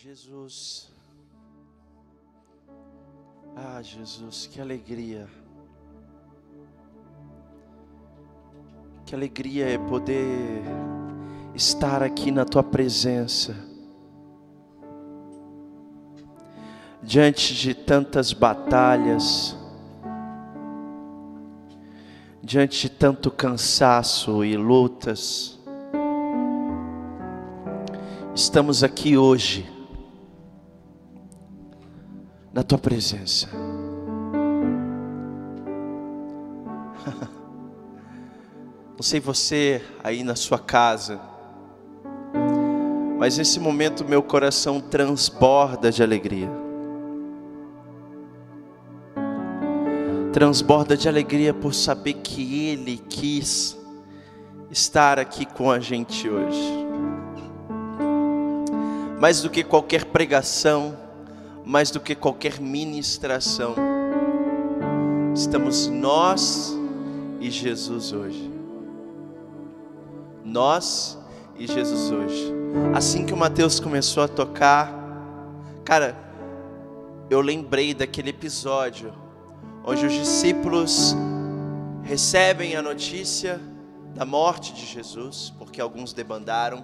Jesus. Ah, Jesus, que alegria. Que alegria é poder estar aqui na tua presença. Diante de tantas batalhas, diante de tanto cansaço e lutas, estamos aqui hoje na tua presença. Não sei você aí na sua casa, mas nesse momento meu coração transborda de alegria. Transborda de alegria por saber que Ele quis estar aqui com a gente hoje. Mais do que qualquer pregação, mais do que qualquer ministração, estamos nós e Jesus hoje. Nós e Jesus hoje. Assim que o Mateus começou a tocar, cara, eu lembrei daquele episódio onde os discípulos recebem a notícia da morte de Jesus, porque alguns debandaram.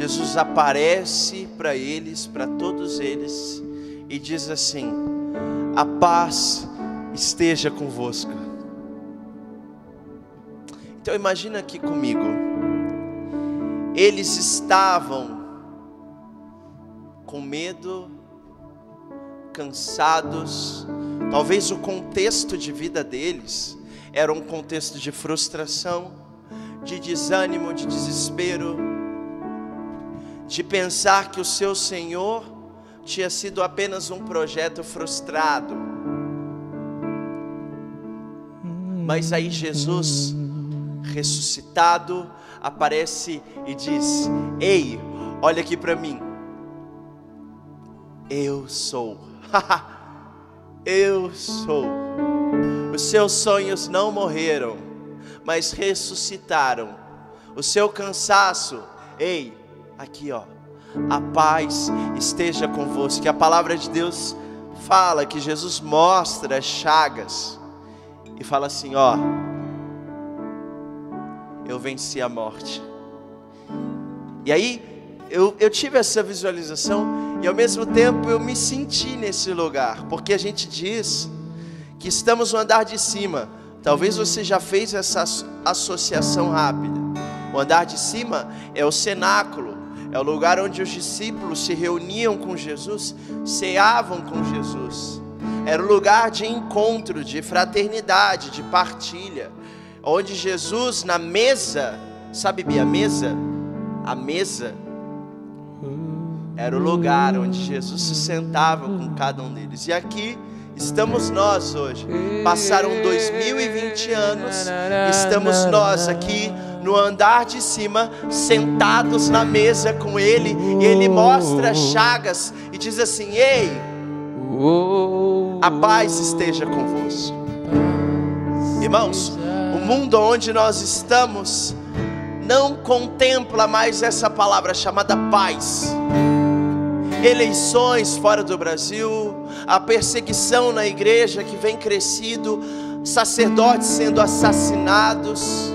Jesus aparece para eles, para todos eles, e diz assim: A paz esteja convosco. Então imagina aqui comigo. Eles estavam com medo, cansados. Talvez o contexto de vida deles era um contexto de frustração, de desânimo, de desespero, de pensar que o seu Senhor tinha sido apenas um projeto frustrado. Mas aí Jesus ressuscitado, aparece e diz: Ei, olha aqui para mim. Eu sou. Eu sou. Os seus sonhos não morreram, mas ressuscitaram. O seu cansaço, ei, aqui ó. A paz esteja convosco. Que a palavra de Deus fala que Jesus mostra as chagas e fala assim, ó, eu venci a morte. E aí, eu, eu tive essa visualização e ao mesmo tempo eu me senti nesse lugar, porque a gente diz que estamos no andar de cima. Talvez você já fez essa associação rápida. O andar de cima é o cenáculo, é o lugar onde os discípulos se reuniam com Jesus, ceavam com Jesus. Era o lugar de encontro, de fraternidade, de partilha onde Jesus na mesa, sabe Bia, a mesa, a mesa era o lugar onde Jesus se sentava com cada um deles. E aqui estamos nós hoje. Passaram 2020 anos, estamos nós aqui no andar de cima, sentados na mesa com ele, e ele mostra chagas e diz assim: "Ei, a paz esteja convosco". Irmãos, mundo onde nós estamos não contempla mais essa palavra chamada paz. Eleições fora do Brasil, a perseguição na igreja que vem crescido, sacerdotes sendo assassinados.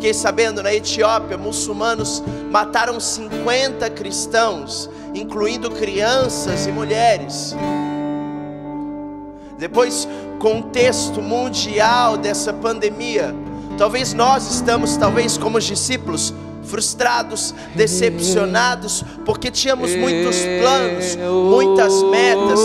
Fiquei sabendo na Etiópia, muçulmanos mataram 50 cristãos, incluindo crianças e mulheres. Depois, contexto mundial dessa pandemia, Talvez nós estamos, talvez como os discípulos, frustrados, decepcionados, porque tínhamos muitos planos, muitas metas,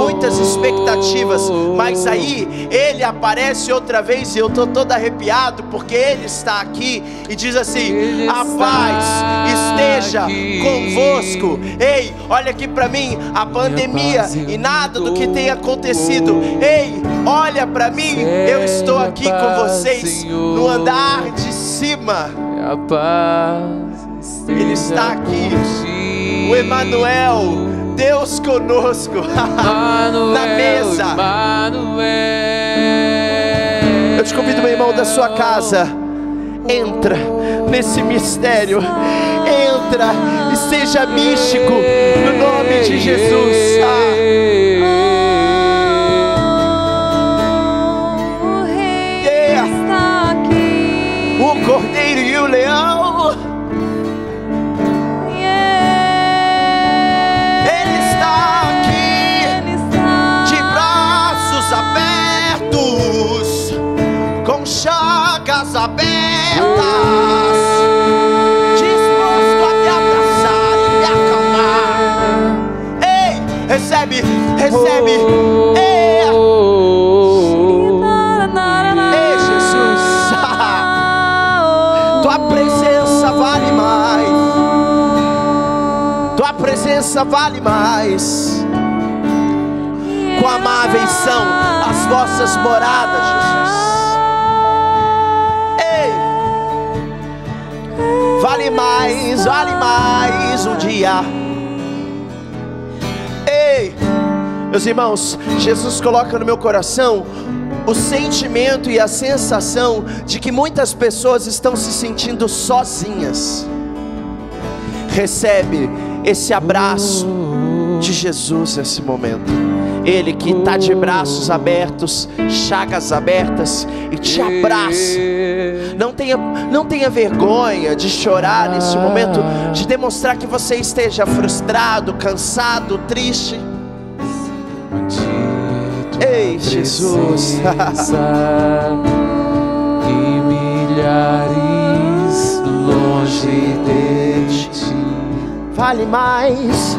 muitas expectativas, mas aí ele aparece outra vez e eu estou todo arrepiado porque ele está aqui e diz assim: a paz esteja convosco. Ei, olha aqui para mim, a pandemia e nada do que tem acontecido. Ei, olha para mim, eu estou aqui com vocês no andar de cima a paz Ele está aqui. O Emanuel, Deus conosco na mesa. Eu te convido, meu irmão, da sua casa. Entra nesse mistério, entra e seja místico no nome de Jesus. Ah. Cordeiro e o leão, presença vale mais. Quão amáveis são as vossas moradas, Jesus. Ei, vale mais, vale mais um dia. Ei, meus irmãos, Jesus coloca no meu coração o sentimento e a sensação de que muitas pessoas estão se sentindo sozinhas. Recebe esse abraço de Jesus nesse momento. Ele que está de braços abertos, chagas abertas e te abraça. Não tenha, não tenha vergonha de chorar nesse momento, de demonstrar que você esteja frustrado, cansado, triste. Ei, Jesus. e milhares longe de ti. Vale mais,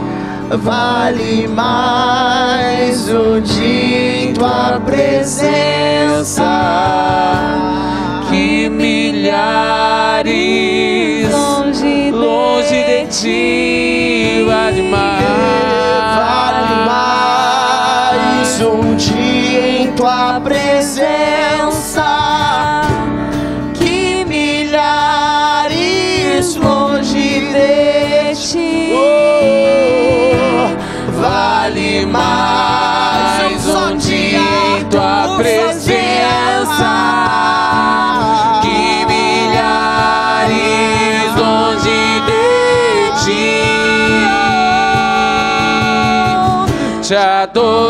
vale mais um dia em tua presença. Que milhares longe, longe de ti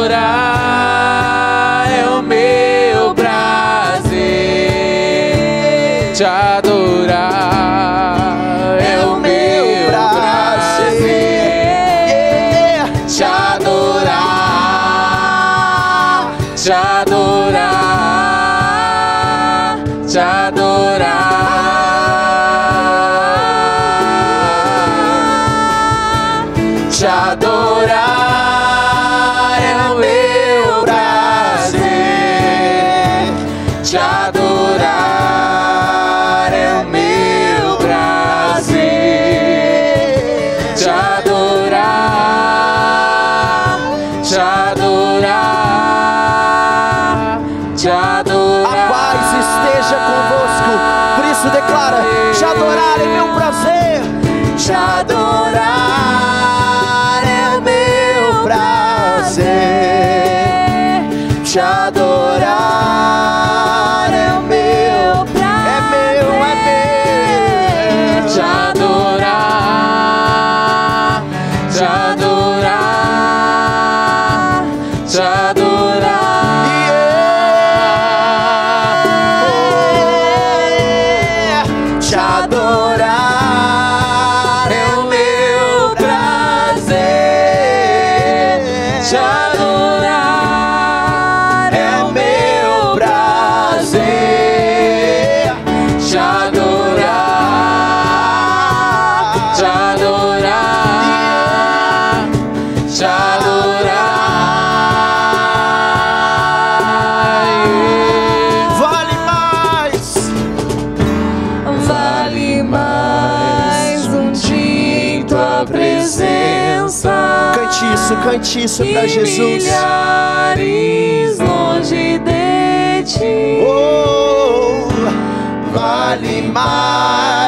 adorar Cante isso, E Jesus. Milhares longe de ti. Oh, vale mais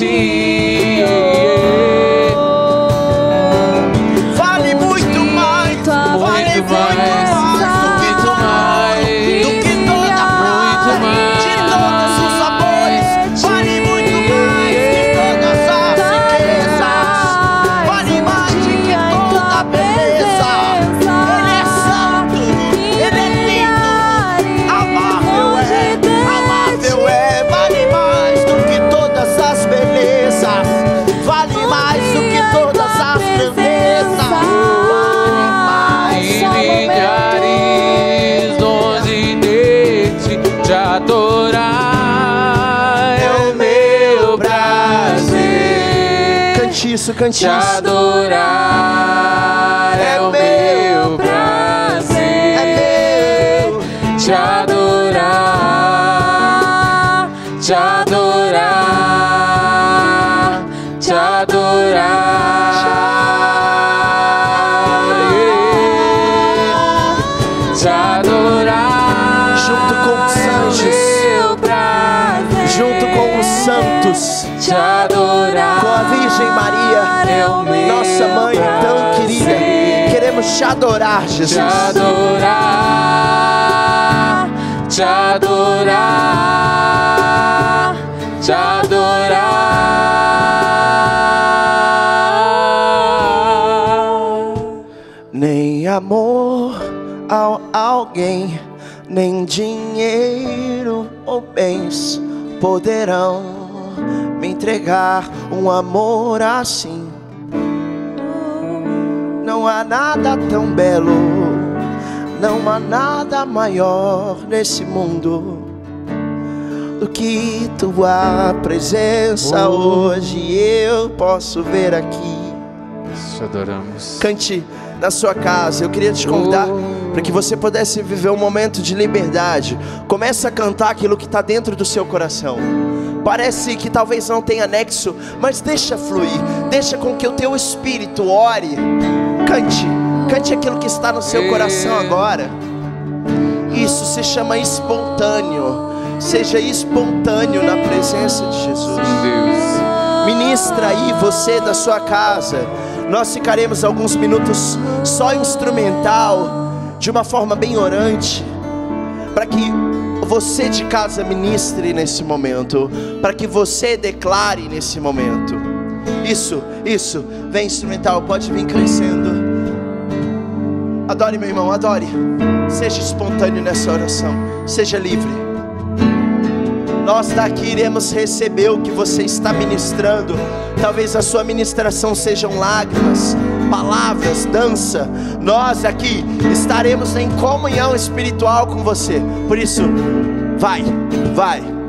ti. Isso, cante Te adorar te adorar, te Jesus. adorar, te adorar, te adorar. Nem amor a alguém, nem dinheiro ou bens poderão me entregar um amor assim. Não há nada tão belo, não há nada maior nesse mundo do que tua presença hoje eu posso ver aqui. Te adoramos. Cante na sua casa. Eu queria te convidar para que você pudesse viver um momento de liberdade. Comece a cantar aquilo que está dentro do seu coração. Parece que talvez não tenha nexo, mas deixa fluir. Deixa com que o teu espírito ore. Cante, cante aquilo que está no seu coração agora. Isso se chama espontâneo. Seja espontâneo na presença de Jesus. Deus. Ministra aí você da sua casa. Nós ficaremos alguns minutos só instrumental, de uma forma bem orante, para que você de casa ministre nesse momento, para que você declare nesse momento. Isso, isso. Vem instrumental, pode vir crescendo. Adore, meu irmão, adore. Seja espontâneo nessa oração. Seja livre. Nós daqui iremos receber o que você está ministrando. Talvez a sua ministração sejam lágrimas, palavras, dança. Nós aqui estaremos em comunhão espiritual com você. Por isso, vai, vai.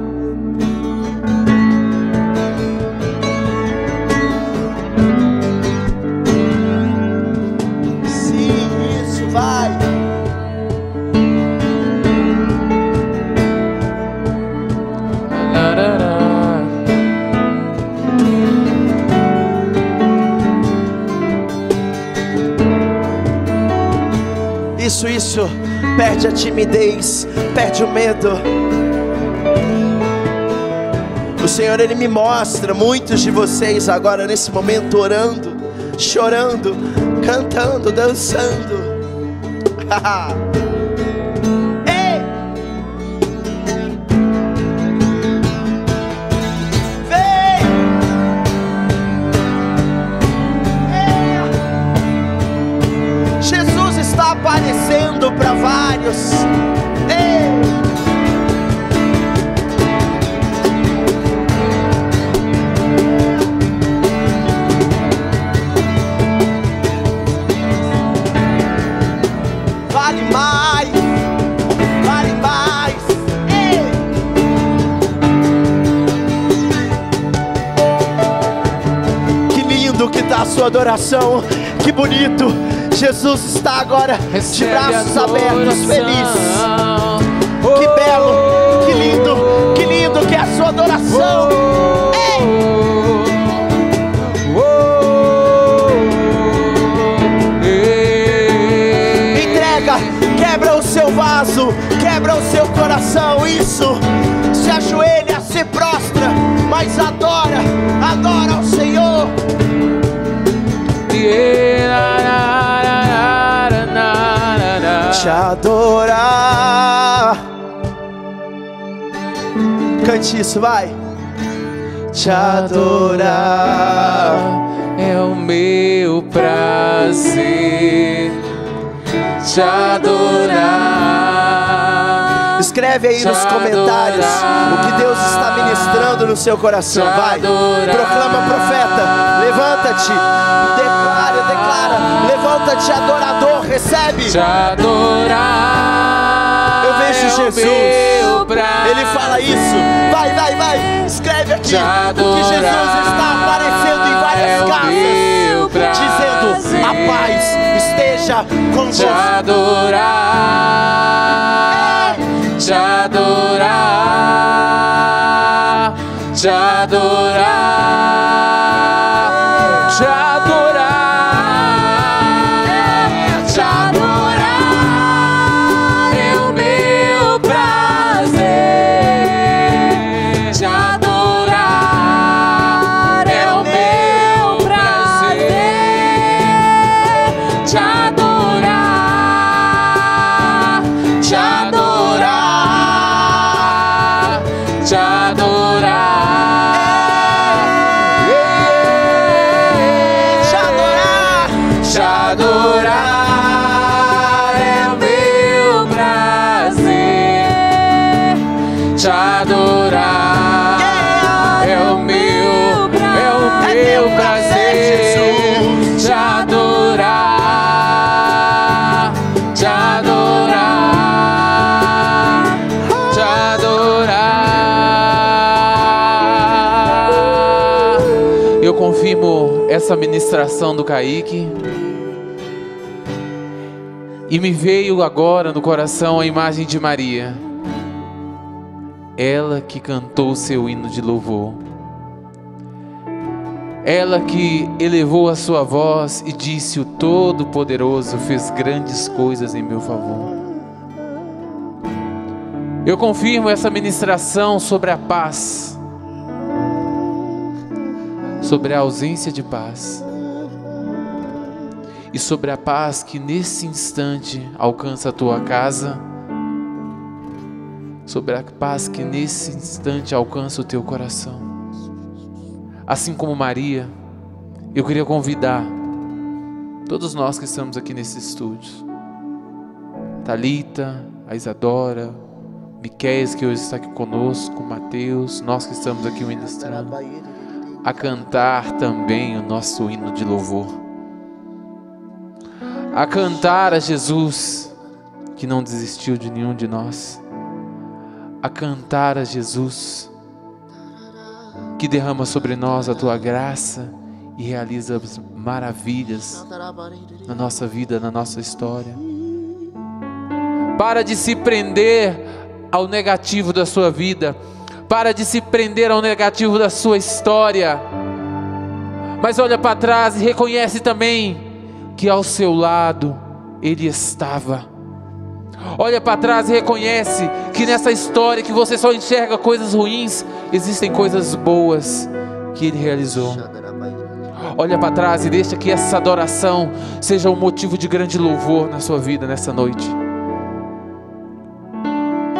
Perde a timidez, perde o medo. O Senhor, Ele me mostra muitos de vocês agora nesse momento orando, chorando, cantando, dançando. sua adoração. Que bonito. Jesus está agora de braços abertos, feliz. Que belo, que lindo, que lindo que é a sua adoração. Ei! Entrega, quebra o seu vaso, quebra o seu coração. Isso, se ajoelha, se prostra mas adora, adora ao Senhor. Te adorar. Cante isso, vai. Te adorar. é o meu prazer te adorar. Escreve aí nos Te comentários o que Deus está ministrando no seu coração. Te Vai, proclama, profeta. Levanta-te, declara, declara. Levanta-te, adorador, recebe. Te adorar. Eu vejo é o Jesus. Ele fala isso. Vai, vai, vai. Escreve aqui. Te Porque Jesus está aparecendo em É várias o casas, dizendo: a paz esteja te convosco. adorar, te adorar, essa ministração do Kaique. E me veio agora no coração a imagem de Maria. Ela que cantou seu hino de louvor. Ela que elevou a sua voz e disse: O Todo-Poderoso fez grandes coisas em meu favor. Eu confirmo essa ministração sobre a paz, sobre a ausência de paz e sobre a paz que nesse instante alcança a tua casa, sobre a paz que nesse instante alcança o teu coração. Assim como Maria, eu queria convidar todos nós que estamos aqui nesse estúdio, Talita, a Isadora, Miquéias que hoje está aqui conosco, Mateus, nós que estamos aqui ministrando, a cantar também o nosso hino de louvor. A cantar a Jesus que não desistiu de nenhum de nós, a cantar a Jesus que derrama sobre nós a tua graça e realiza as maravilhas na nossa vida, na nossa história. Para de se prender ao negativo da sua vida, para de se prender ao negativo da sua história, mas olha para trás e reconhece também que ao seu lado ele estava. Olha para trás e reconhece que nessa história que você só enxerga coisas ruins, existem coisas boas que ele realizou. Olha para trás e deixa que essa adoração seja um motivo de grande louvor na sua vida nessa noite.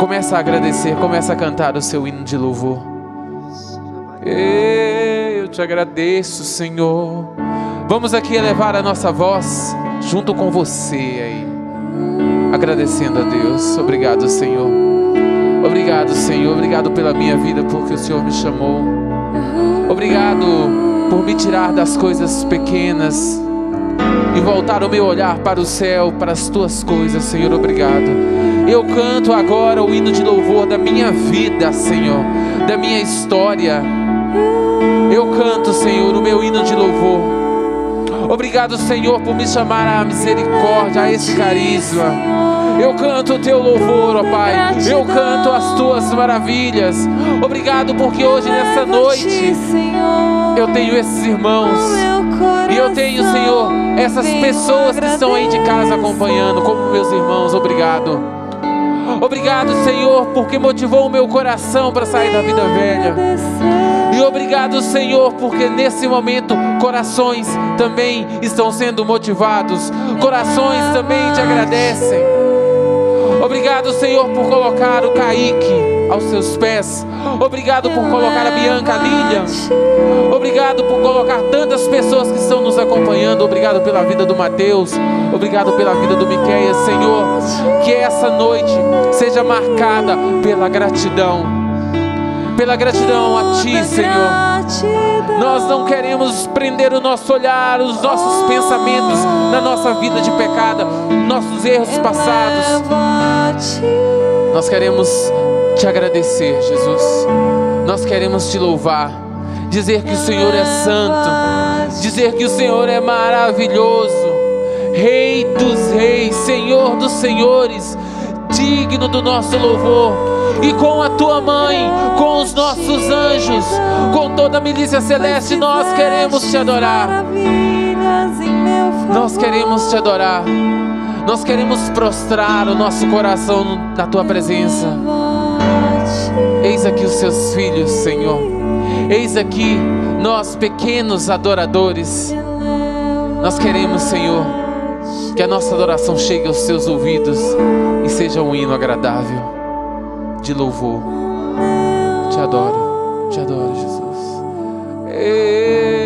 Começa a agradecer, começa a cantar o seu hino de louvor. Ei, Eu te agradeço, Senhor. Vamos aqui elevar a nossa voz junto com você aí, agradecendo a Deus. Obrigado, Senhor. Obrigado, Senhor. Obrigado pela minha vida, porque o Senhor me chamou. Obrigado por me tirar das coisas pequenas e voltar o meu olhar para o céu, para as tuas coisas, Senhor. Obrigado. Eu canto agora o hino de louvor da minha vida, Senhor, da minha história. Eu canto, Senhor, o meu hino de louvor. Obrigado, Senhor, por me chamar à misericórdia, a esse carisma. Eu canto o teu louvor, ó Pai. Eu canto as tuas maravilhas. Obrigado porque hoje, nessa noite, eu tenho esses irmãos. E eu tenho, Senhor, essas pessoas que estão aí de casa acompanhando, como meus irmãos. Obrigado. Obrigado, Senhor, porque motivou o meu coração para sair da vida velha. E obrigado, Senhor, porque nesse momento corações também estão sendo motivados, corações também te agradecem. Obrigado, Senhor, por colocar o Kaique aos seus pés. Obrigado por colocar a Bianca, a Lilian. Obrigado por colocar tantas pessoas que estão nos acompanhando. Obrigado pela vida do Mateus. Obrigado pela vida do Miqueias, Senhor. Que essa noite seja marcada pela gratidão. Pela gratidão a Ti, Senhor. Nós não queremos prender o nosso olhar, os nossos pensamentos na nossa vida de pecado, nossos erros passados. Nós queremos te agradecer, Jesus. Nós queremos te louvar, dizer que o Senhor é santo, dizer que o Senhor é maravilhoso, Rei dos reis, Senhor dos senhores, digno do nosso louvor. E com a tua mãe, com os nossos anjos, com toda a milícia celeste, nós queremos te adorar. Nós queremos te adorar. Nós queremos prostrar o nosso coração na tua presença. Eis aqui os seus filhos, Senhor. Eis aqui nós, pequenos adoradores. Nós queremos, Senhor, que a nossa adoração chegue aos seus ouvidos e seja um hino agradável de louvor. Te adoro, te adoro, Jesus. Oh,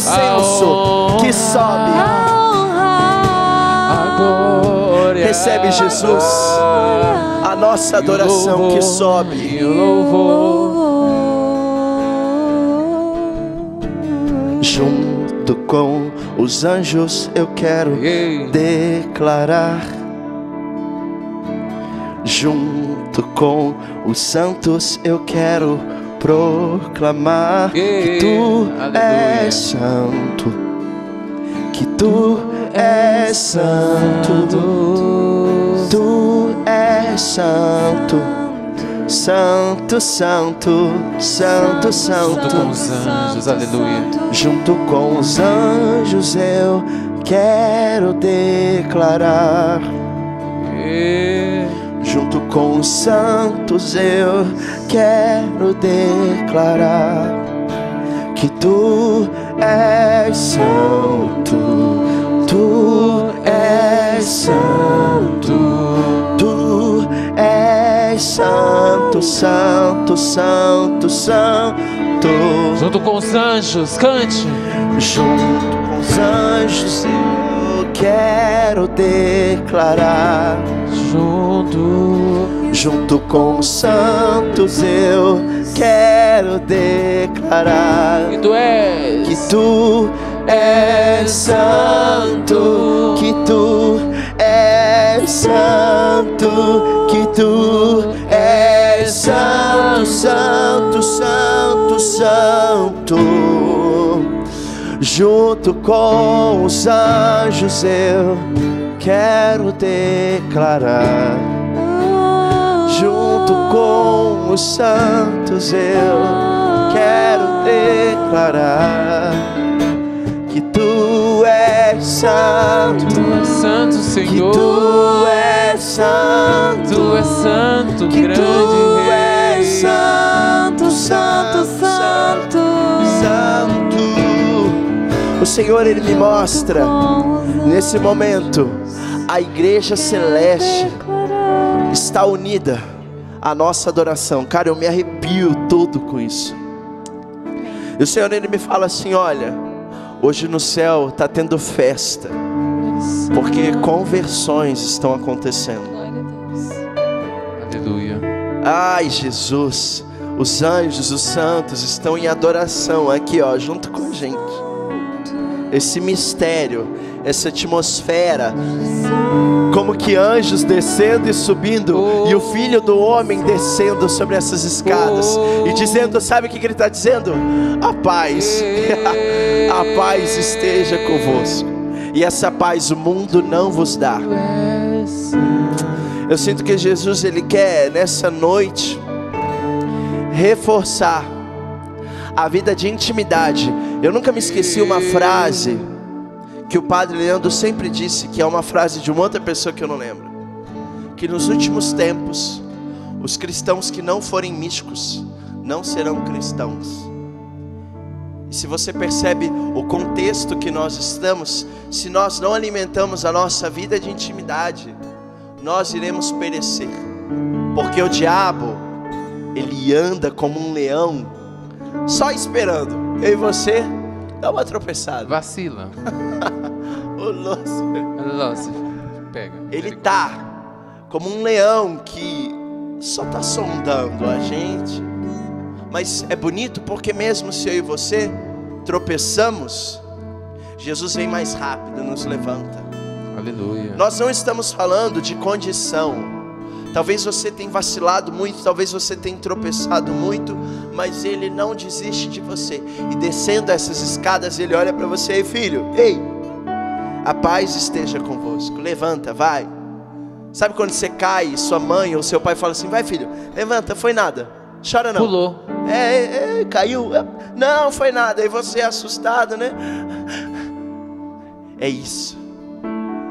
incenso que sobe. Recebe, Jesus, a nossa adoração que sobe. Junto com os anjos eu quero declarar. Junto com os santos eu quero proclamar que tu Aleluia. és santo, que tu és santo, tu és santo, santo, santo, santo, Junto com santo. os anjos, aleluia. Junto com os anjos eu quero declarar. Ei. Junto com os santos eu quero declarar que tu és santo, tu és santo, tu és santo, santo, santo, santo. Junto com os anjos, cante. Junto com os anjos eu quero declarar. Junto. Junto com os santos eu quero declarar Que tu és. que tu és santo, que tu és santo, que tu és santo, santo, santo, santo. Junto com os anjos eu quero declarar. Junto com os santos eu quero declarar que tu és santo, Tu és santo, que Senhor. tu és santo, Tu és santo, que grande tu és santo, santo, santo, santo. O Senhor ele me mostra nesse momento a igreja celeste está unida à nossa adoração. Cara, eu me arrepio todo com isso. E o Senhor ele me fala assim: olha, hoje no céu está tendo festa, porque conversões estão acontecendo. Aleluia. Ai, Jesus, os anjos, os santos estão em adoração aqui, ó, junto com a gente. Esse mistério, essa atmosfera, como que anjos descendo e subindo, e o filho do homem descendo sobre essas escadas e dizendo: Sabe o que que ele está dizendo? A paz, a paz esteja convosco, e essa paz o mundo não vos dá. Eu sinto que Jesus ele quer nessa noite reforçar a vida de intimidade. Eu nunca me esqueci uma frase que o padre Leandro sempre disse, que é uma frase de uma outra pessoa que eu não lembro. Que nos últimos tempos, os cristãos que não forem místicos não serão cristãos. E se você percebe o contexto que nós estamos, se nós não alimentamos a nossa vida de intimidade, nós iremos perecer. Porque o diabo, ele anda como um leão, só esperando eu e você dar uma tropeçada. Vacila. Lúcifer. Lúcifer. Pega. Ele tá como um leão que só tá sondando a gente. Mas é bonito porque mesmo se eu e você tropeçamos, Jesus vem mais rápido, nos levanta. Aleluia. Nós não estamos falando de condição. Talvez você tenha vacilado muito, talvez você tenha tropeçado muito, mas ele não desiste de você. E descendo essas escadas, ele olha para você e filho, ei, a paz esteja convosco. Levanta, vai. Sabe quando você cai, sua mãe ou seu pai fala assim: vai filho, levanta, foi nada. Chora não. Pulou. É, é, é, caiu. É, Não, foi nada. Aí você é assustado, né? É isso.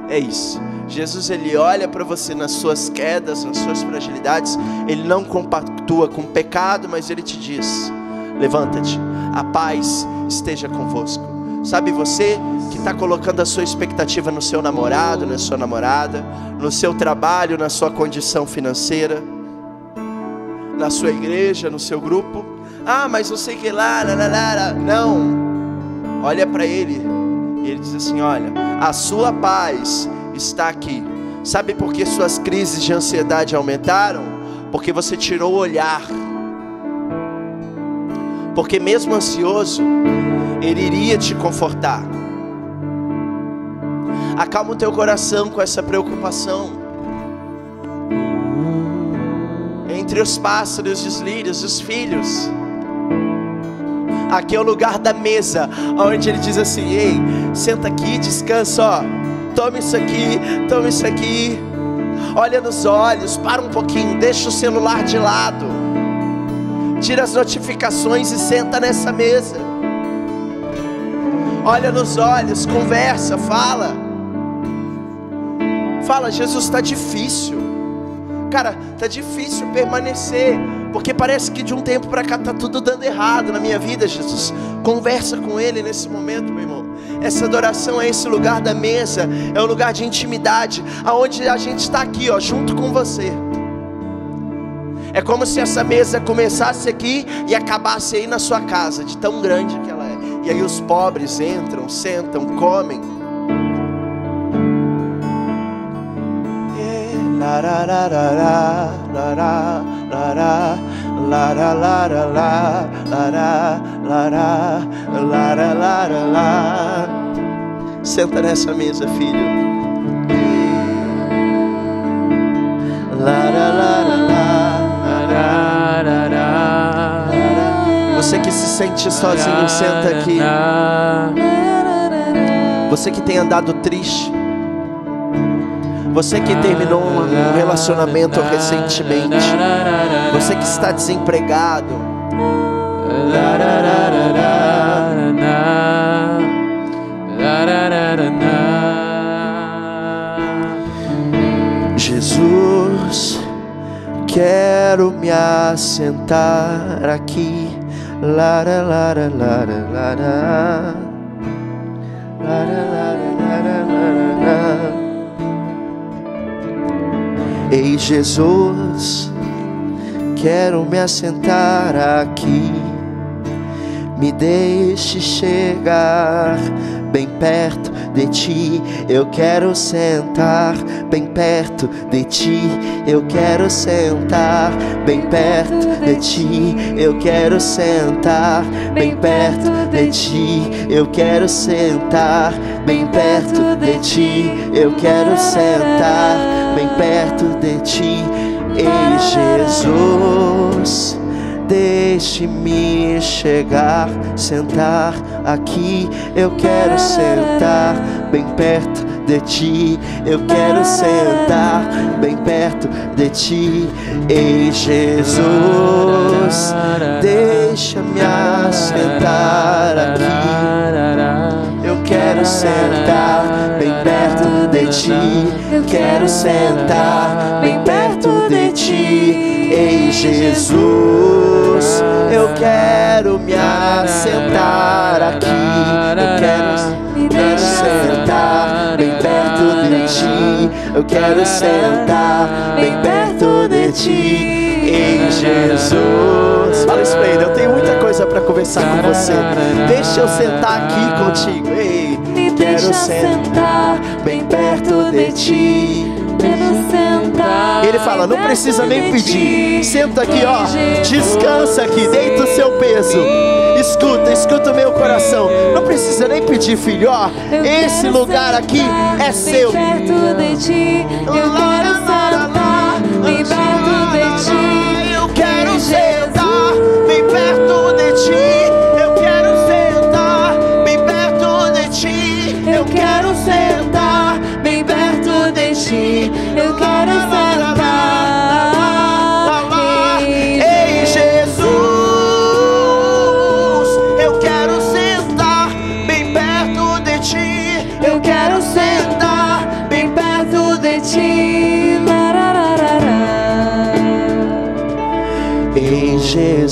É isso. Jesus ele olha para você nas suas quedas, nas suas fragilidades. Ele não compactua com o pecado, mas ele te diz: levanta-te. A paz esteja convosco. Sabe você que está colocando a sua expectativa no seu namorado, na sua namorada, no seu trabalho, na sua condição financeira, na sua igreja, no seu grupo. Ah, mas não sei que lá, lá, lá, lá. Não. Olha para ele. E ele diz assim: Olha, a sua paz está aqui. Sabe por que suas crises de ansiedade aumentaram? Porque você tirou o olhar. Porque mesmo ansioso, ele iria te confortar. Acalma o teu coração com essa preocupação. Entre os pássaros os lírios, os filhos. Aqui é o lugar da mesa, onde ele diz assim: Ei, senta aqui, descansa, ó. Toma isso aqui, toma isso aqui. Olha nos olhos, para um pouquinho, deixa o celular de lado. Tira as notificações e senta nessa mesa. Olha nos olhos, conversa, fala. Fala, Jesus, está difícil. Cara, tá difícil permanecer Porque parece que de um tempo para cá tá tudo dando errado na minha vida, Jesus. Conversa com Ele nesse momento, meu irmão. Essa adoração é esse lugar da mesa, é um lugar de intimidade, aonde a gente está aqui, ó, junto com você. É como se essa mesa começasse aqui e acabasse aí na sua casa, de tão grande que ela é. E aí os pobres entram, sentam, comem. É, larararará, lará, lará, lará, lará, lará, lará, lará, lará, lará, lará. Senta nessa mesa, filho. Você que se sente sozinho, senta aqui. Você que tem andado triste. Você que terminou um relacionamento recentemente. Você que está desempregado. Jesus, quero me assentar aqui. Lara, lara, lara, lara. Lara, Ei, Jesus, quero me assentar aqui. Me deixe chegar bem perto de ti. Eu quero sentar bem perto de ti. Eu quero sentar bem perto de ti. Eu quero sentar bem perto de ti. Eu quero sentar bem perto de ti. Eu quero sentar perto de ti. Ei, Jesus. Deixe-me chegar, sentar aqui. Eu quero sentar bem perto de ti. Eu quero sentar bem perto de ti. Ei, Jesus, deixa-me assentar aqui. Quero sentar bem perto de ti. Eu quero sentar bem perto de ti. Ei, Jesus, eu quero me assentar aqui. Eu quero me sentar bem perto de ti. Eu quero sentar bem perto de ti. Ei, Jesus. Fala isso pra ele. Eu tenho muita coisa pra conversar com você. Deixa eu sentar aqui contigo. Quero sentar bem perto de ti. Quero sentar Ele fala, não bem precisa nem pedir. Senta aqui, ó. Descansa aqui, deita o seu peso. Escuta, escuta o meu coração. Não precisa nem pedir, filho, ó. Esse lugar aqui sentar é bem seu. perto de ti. Eu quero sentar bem perto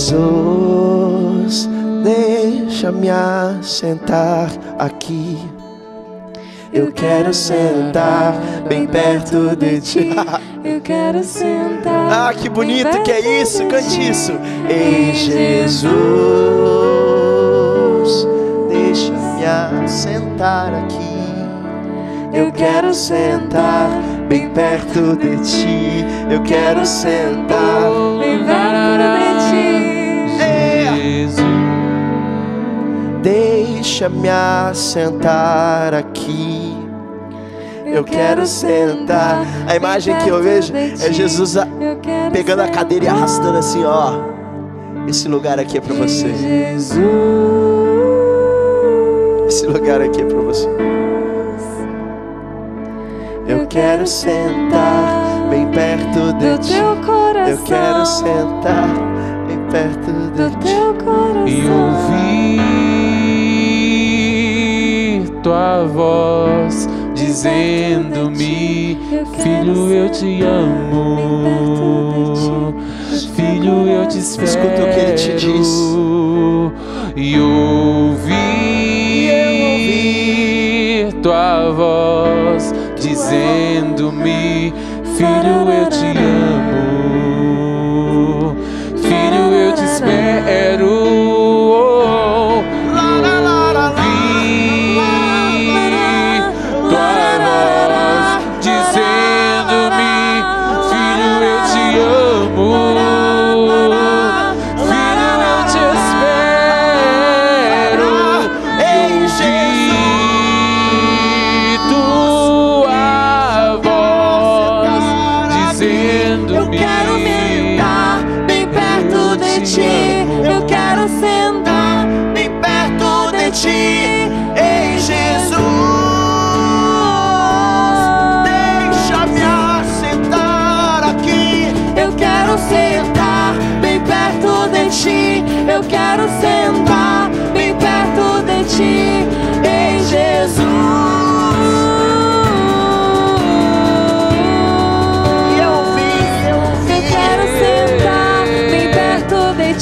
Jesus, deixa-me assentar aqui. Eu quero sentar bem perto de ti. Eu quero sentar. Ah, que bonito que é isso, cante isso. Ei, Jesus, deixa-me assentar aqui. Eu quero sentar bem perto de ti. Eu quero sentar. Deixa-me assentar aqui. Eu quero sentar. A imagem que eu vejo é Jesus a- pegando a cadeira e arrastando assim, ó. Esse lugar aqui é pra você. Jesus. Esse lugar aqui é pra você. Eu quero sentar bem perto de ti. Eu quero sentar bem perto de ti. e ouvir tua voz dizendo-me: Filho, eu te amo. Filho, eu te espero. Escuta o que ele te diz. E ouvir tua voz dizendo-me: Filho, eu te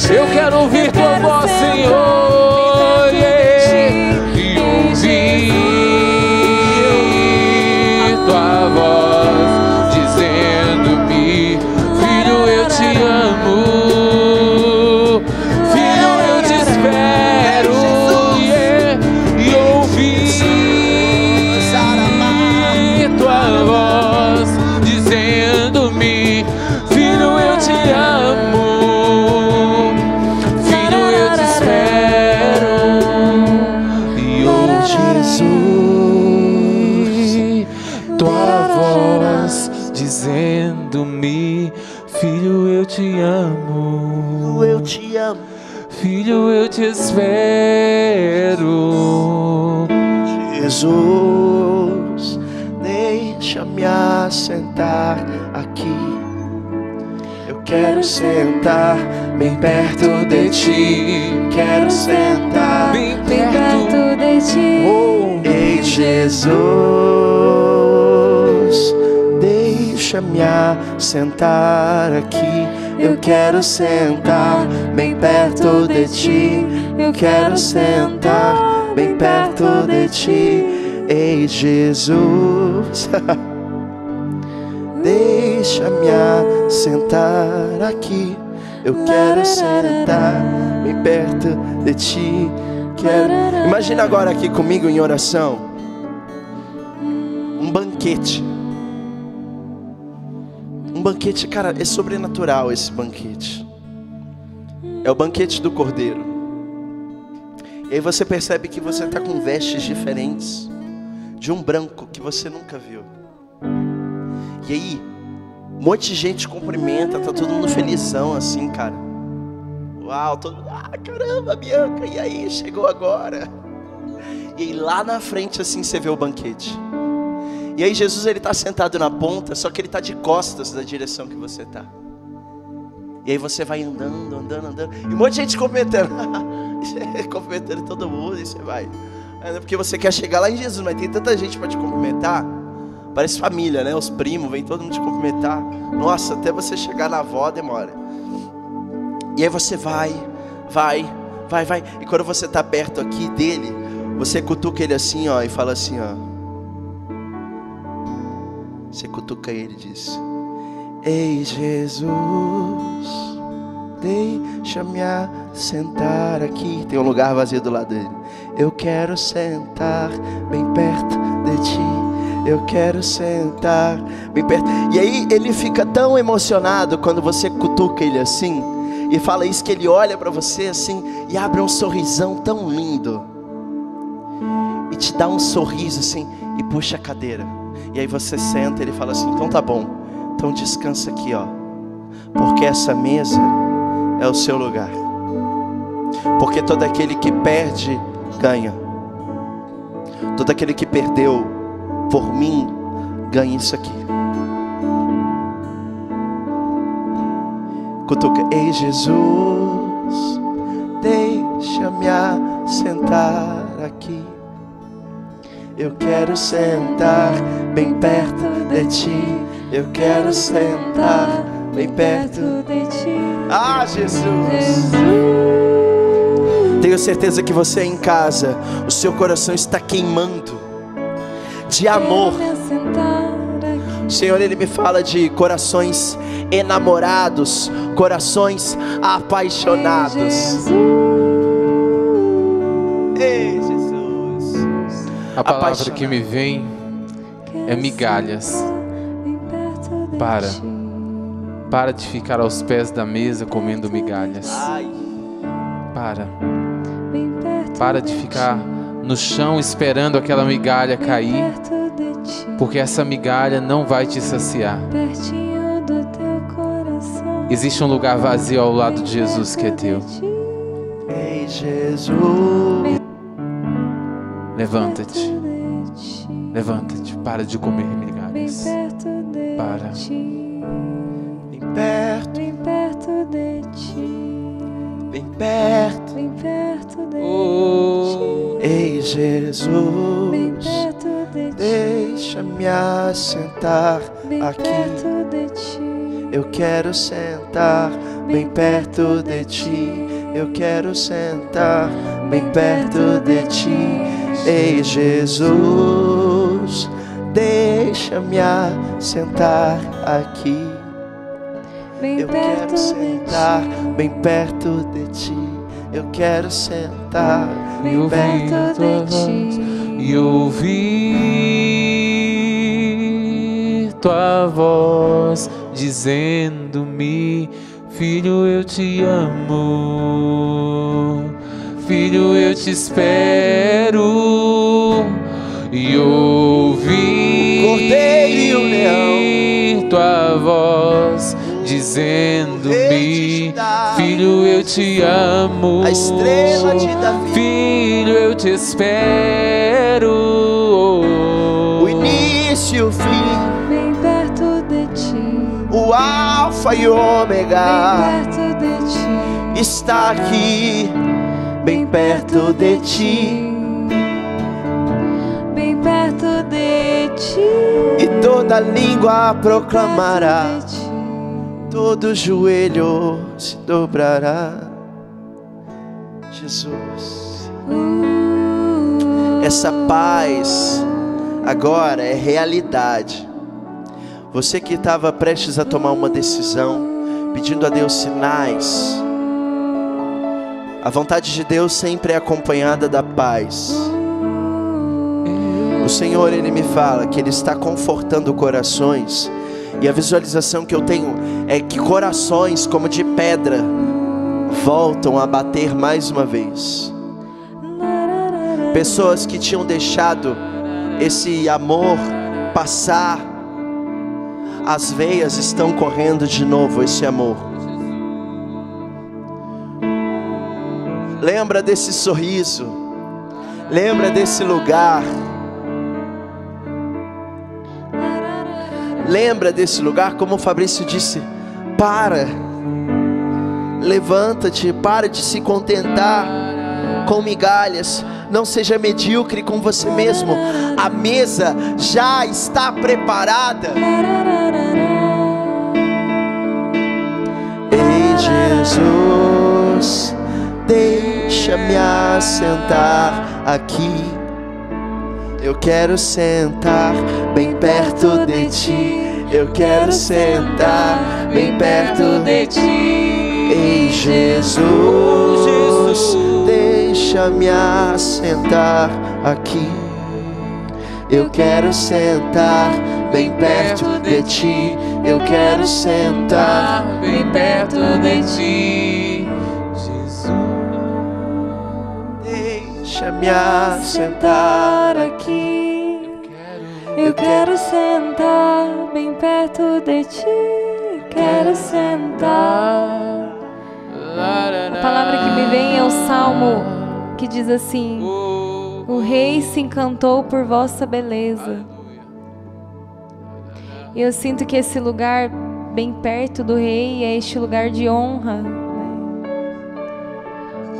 Eu quero ouvir perto de ti. Quero sentar Bem perto. de ti. Ei, Jesus, deixa-me assentar aqui. Eu quero sentar bem perto de ti. Eu quero sentar bem perto de ti. Ei, Jesus, deixa-me assentar aqui. Eu quero sentar bem perto de ti. Quero. Imagina agora aqui comigo em oração um banquete. Um banquete, cara, é sobrenatural esse banquete. É o banquete do Cordeiro. E aí você percebe que você está com vestes diferentes de um branco que você nunca viu. E aí, um monte de gente cumprimenta, tá todo mundo felizão assim, cara. Uau, todo mundo, ah, caramba, Bianca, e aí, chegou agora. E aí lá na frente assim você vê o banquete. E aí Jesus ele tá sentado na ponta, só que ele tá de costas da direção que você tá. E aí você vai andando, andando, andando, e um monte de gente cumprimentando. cumprimentando todo mundo e você vai. É porque você quer chegar lá em Jesus, mas tem tanta gente para te cumprimentar. Parece família, né? Os primos, vem todo mundo te cumprimentar. Nossa, até você chegar na avó demora. E aí você vai, vai, vai, vai. E quando você tá perto aqui dele, você cutuca ele assim, ó, e fala assim, ó. Você cutuca ele e diz: Ei Jesus, deixa-me sentar aqui. Tem um lugar vazio do lado dele. Eu quero sentar bem perto de ti. Eu quero sentar bem perto. E aí ele fica tão emocionado quando você cutuca ele assim e fala isso que ele olha para você assim e abre um sorrisão tão lindo. E te dá um sorriso assim e puxa a cadeira. E aí você senta e ele fala assim: "Então tá bom. Então descansa aqui, ó. Porque essa mesa é o seu lugar. Porque todo aquele que perde ganha. Todo aquele que perdeu por mim ganha isso aqui. Cutuca, ei Jesus, deixa-me sentar aqui. Eu quero sentar bem perto de ti. Eu quero sentar bem perto de ti. Ah, Jesus. Tenho certeza que você em casa, o seu coração está queimando de amor. O Senhor, Ele me fala de corações enamorados, corações apaixonados. Ei, Jesus. A palavra Apaixonado. que me vem é migalhas. Para. Para de ficar aos pés da mesa comendo migalhas. Para. Para de ficar no chão esperando aquela migalha cair, porque essa migalha não vai te saciar. Existe um lugar vazio ao lado de Jesus que é teu. ei, Jesus. Levanta-te. Levanta-te. Para de comer migalhas. Para. Bem perto, Bem perto de ti, bem perto. bem perto de Oh. Ti, bem Jesus. de Deixa-me assentar bem aqui. perto de ti, Eu quero sentar bem perto de ti. Eu quero sentar bem perto de ti. Ei, Jesus, deixa-me assentar aqui. bem Eu quero sentar bem perto de ti. Eu quero sentar E ouvir perto de ti, E ouvir tua voz dizendo-me: Filho, eu te amo, filho, eu te espero. E ouvir Cordeiro e o leão. tua voz dizendo-me. Filho, eu te amo. A estrela de Davi. Filho, eu te espero. o início e o fim, bem perto de ti, o Alfa e o bem Ômega. perto de ti, está aqui, bem perto de ti, bem perto de ti, e toda língua proclamará, perto de ti. Todo joelho se dobrará. Jesus, essa paz agora é realidade. Você que estava prestes a tomar uma decisão, pedindo a Deus sinais, a vontade de Deus sempre é acompanhada da paz. O Senhor, Ele me fala que Ele está confortando corações. E a visualização que eu tenho é que corações como de pedra voltam a bater mais uma vez. Pessoas que tinham deixado esse amor passar, as veias estão correndo de novo esse amor. Lembra desse sorriso, lembra desse lugar. Lembra desse lugar, como o Fabrício disse, para, levanta-te, para de se contentar com migalhas, não seja medíocre com você mesmo, a mesa já está preparada. Ei Jesus, deixa-me assentar aqui. Eu quero sentar bem perto de ti. Eu quero sentar bem perto de ti. Ei Jesus, deixa-me assentar aqui. Eu quero sentar bem perto de ti. Eu quero sentar bem perto de ti, Deixa-me assentar aqui. Eu quero sentar bem perto de ti. Quero sentar. A palavra que me vem é o salmo que diz assim: O rei se encantou por vossa beleza. Eu sinto que esse lugar bem perto do rei é este lugar de honra.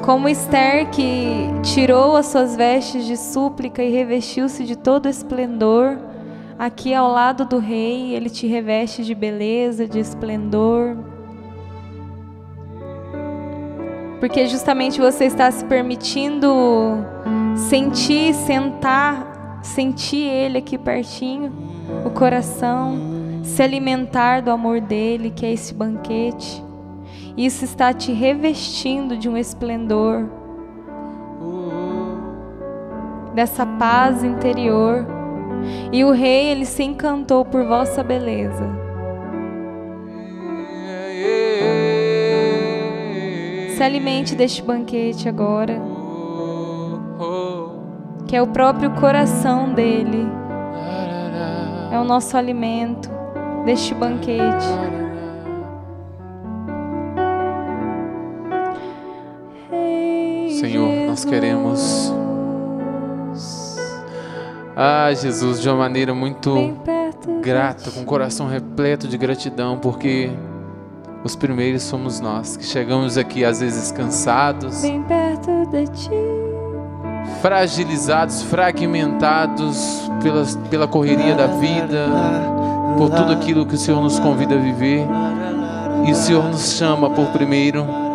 Como Esther que tirou as suas vestes de súplica e revestiu-se de todo esplendor, aqui ao lado do rei, ele te reveste de beleza, de esplendor. Porque justamente você está se permitindo sentir, sentar, sentir Ele aqui pertinho, o coração, se alimentar do amor dele, que é esse banquete. Isso está te revestindo de um esplendor, dessa paz interior. E o rei, ele se encantou por vossa beleza. Se alimente deste banquete agora, que é o próprio coração dele, é o nosso alimento deste banquete. Senhor, nós queremos. Ah, Jesus, de uma maneira muito grata, com o coração repleto de gratidão, porque os primeiros somos nós que chegamos aqui às vezes cansados, bem perto de ti, fragilizados, fragmentados pela, pela correria da vida, por tudo aquilo que o Senhor nos convida a viver. E o Senhor nos chama por primeiro.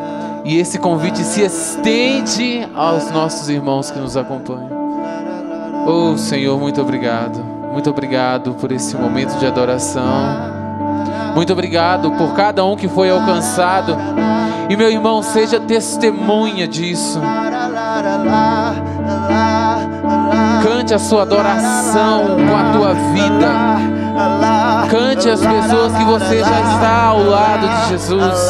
E esse convite se estende aos nossos irmãos que nos acompanham. Oh Senhor, muito obrigado. Muito obrigado por esse momento de adoração. Muito obrigado por cada um que foi alcançado. E meu irmão, seja testemunha disso. Cante a sua adoração com a tua vida. Cante as pessoas que você já está ao lado de Jesus.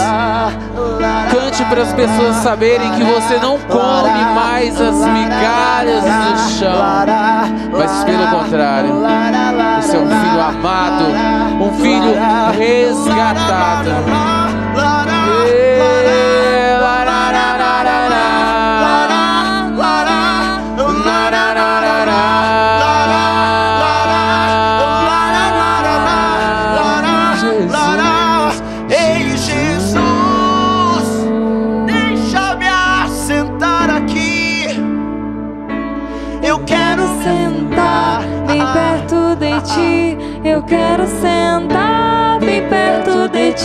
Para as pessoas saberem que você não come mais as migalhas do chão, mas pelo contrário, você é um filho amado, um filho resgatado. Ei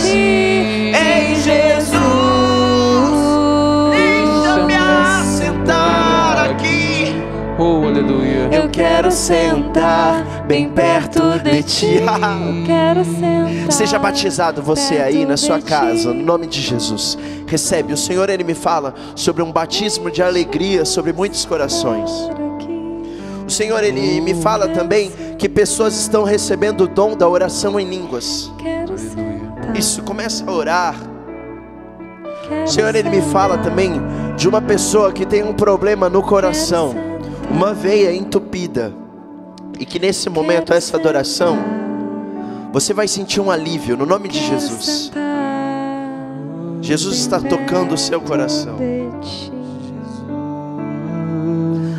ti. Ei Jesus, deixa-me assentar aqui. Oh, aleluia. Eu quero sentar bem perto de ti. Quero sentar. Seja batizado você aí na sua casa, no nome de Jesus. Recebe. O Senhor ele me fala sobre um batismo de alegria sobre muitos corações. O Senhor ele me fala também que pessoas estão recebendo o dom da oração em línguas. Quero sentar. Isso, começa a orar. Senhor ele me fala também de uma pessoa que tem um problema no coração, uma veia entupida. E que nesse momento essa adoração você vai sentir um alívio no nome de Jesus. Jesus está tocando o seu coração.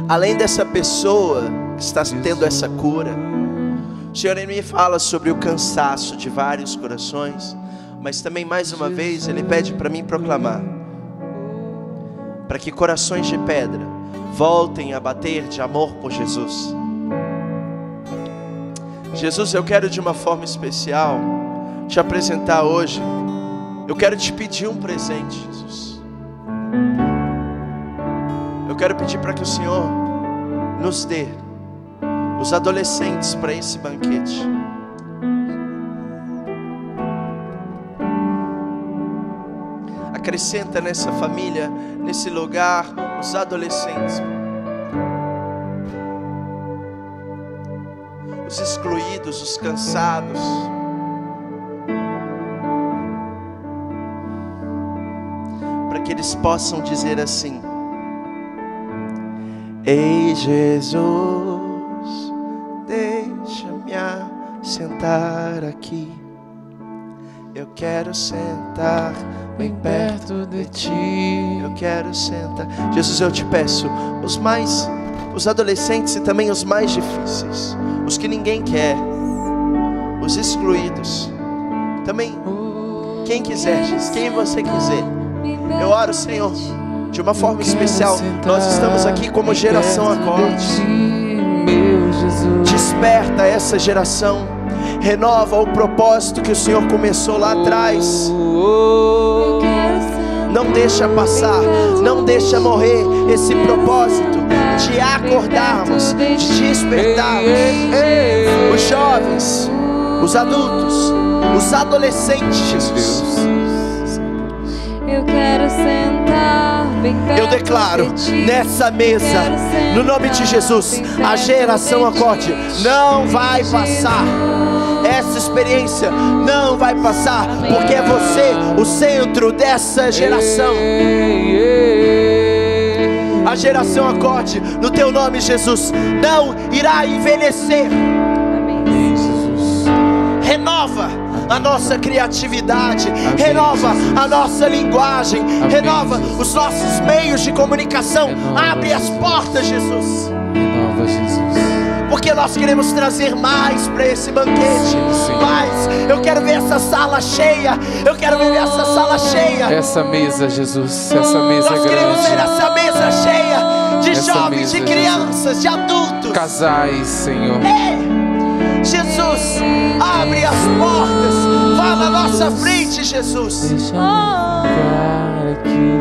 Além dessa pessoa que está tendo essa cura, Senhor ele me fala sobre o cansaço de vários corações, mas também mais uma vez ele pede para mim proclamar para que corações de pedra voltem a bater de amor por Jesus. Jesus, eu quero de uma forma especial te apresentar hoje. Eu quero te pedir um presente, Jesus. Eu quero pedir para que o Senhor nos dê os adolescentes para esse banquete. Acrescenta nessa família, nesse lugar, os adolescentes. Os excluídos, os cansados. Para que eles possam dizer assim: Ei Jesus, deixa-me sentar aqui. Eu quero sentar bem perto de ti. Eu quero sentar. Jesus, eu te peço, os mais, os adolescentes e também os mais difíceis, os que ninguém quer, os excluídos. Também, quem quiser, Jesus, quem você quiser. Eu oro, Senhor, de uma forma especial. Nós estamos aqui como geração acorde. Desperta essa geração. Renova o propósito que o Senhor começou lá atrás. Não deixa passar, não deixa morrer esse propósito de acordarmos, de despertarmos os jovens, os adultos, os adolescentes, Jesus. Eu quero sentar bem perto Eu declaro nessa mesa, no nome de Jesus, a geração acorde não vai passar. Essa experiência não vai passar, porque é você o centro dessa geração. A geração acorde no teu nome, Jesus, não irá envelhecer. Renova a nossa criatividade, renova a nossa linguagem, renova os nossos meios de comunicação. Abre as portas, Jesus, Renova, Jesus. Porque nós queremos trazer mais para esse banquete. Mais, eu quero ver essa sala cheia. Eu quero ver essa sala cheia. Essa mesa, Jesus, essa mesa Nós é queremos ver grande. essa mesa cheia de Essa jovens, de mesa, crianças, de adultos. Casais, Senhor. Ei, Jesus, abre as portas, vá na nossa frente, Jesus. Deixa eu aqui.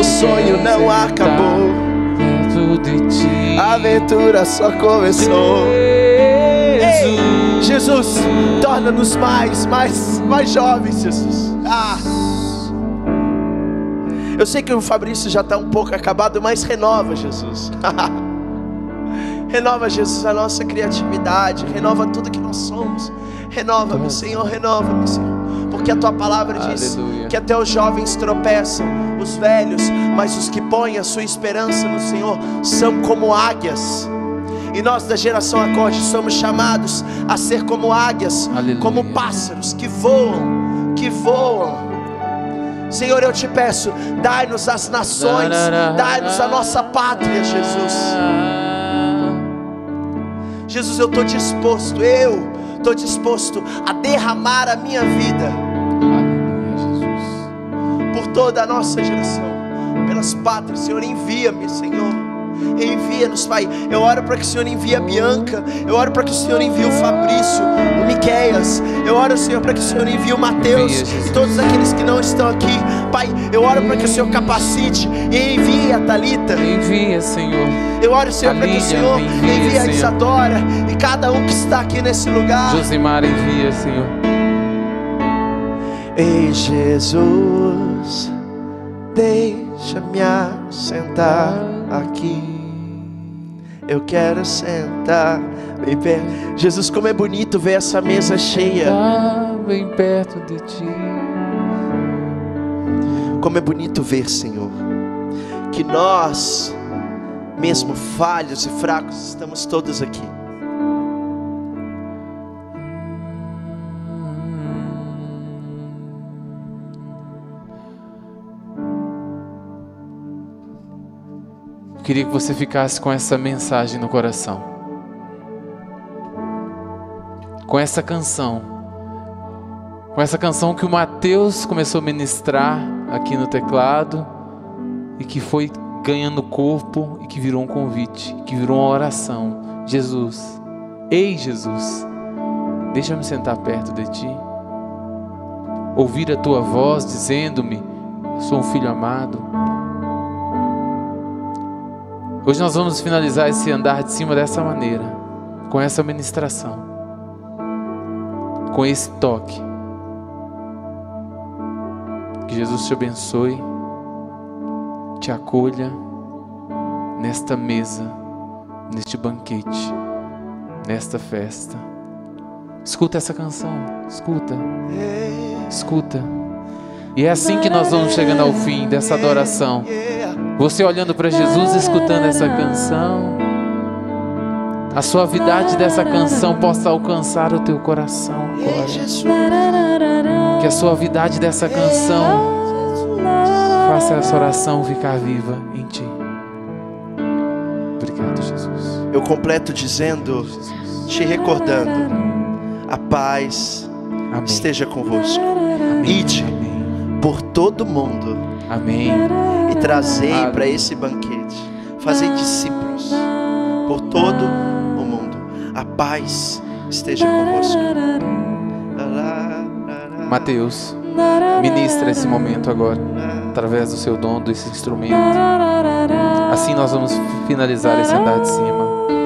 O sonho não acabou, de ti. a aventura só começou. Ei, Jesus, torna-nos mais, mais, mais jovens, Jesus. Ah. Eu sei que o Fabrício já está um pouco acabado, mas renova, Jesus. renova, Jesus, a nossa criatividade, renova tudo que nós somos. Renova-me, Senhor, renova-me, Senhor. Porque a tua palavra diz Aleluia. que até os jovens tropeçam, os velhos, mas os que põem a sua esperança no Senhor são como águias. E nós da geração acorde somos chamados a ser como águias, Aleluia. como pássaros que voam, que voam. Senhor, eu te peço, dai-nos as nações, dai-nos a nossa pátria, Jesus. Jesus, eu estou disposto, eu estou disposto a derramar a minha vida toda a nossa geração, pelas pátrias, Senhor, envia-me, Senhor. Envia-nos, Pai. Eu oro para que o Senhor envie a Bianca. Eu oro para que o Senhor envie o Fabrício, o Miqueias. Eu oro, Senhor, para que o Senhor envie o Mateus e todos aqueles que não estão aqui. Pai, eu oro para que o Senhor capacite e envie a Talita. Envia, Senhor. Eu oro, Senhor, para que o Senhor envia, envie a. Isadora e cada um que está aqui nesse lugar. Josimar, envia, Senhor. Ei Jesus, deixa-me assentar aqui. Eu quero sentar bem perto. Jesus, como é bonito ver essa mesa cheia. Bem perto de ti. Como é bonito ver, Senhor, que nós, mesmo falhos e fracos, estamos todos aqui. Queria que você ficasse com essa mensagem no coração. Com essa canção. Com essa canção que o Mateus começou a ministrar aqui no teclado e que foi ganhando corpo e que virou um convite, que virou uma oração. Jesus, ei Jesus, deixa-me sentar perto de ti. Ouvir a tua voz dizendo-me: sou um filho amado. Hoje nós vamos finalizar esse andar de cima dessa maneira, com essa ministração, com esse toque. Que Jesus te abençoe, te acolha nesta mesa, neste banquete, nesta festa. Escuta essa canção, escuta, escuta. E é assim que nós vamos chegando ao fim dessa adoração. Você olhando para Jesus, escutando essa canção, a suavidade dessa canção possa alcançar o teu coração agora. Que a suavidade dessa canção faça essa oração ficar viva em ti. Obrigado, Jesus. eu completo dizendo, te recordando, a paz Amém. esteja convosco. Amém. Ide Amém. por todo mundo Amém. e trazei para esse banquete, fazei discípulos por todo o mundo. A paz esteja convosco. Mateus, Ministra esse momento agora, através do seu dom, desse instrumento. Assim nós vamos finalizar esse andar de cima.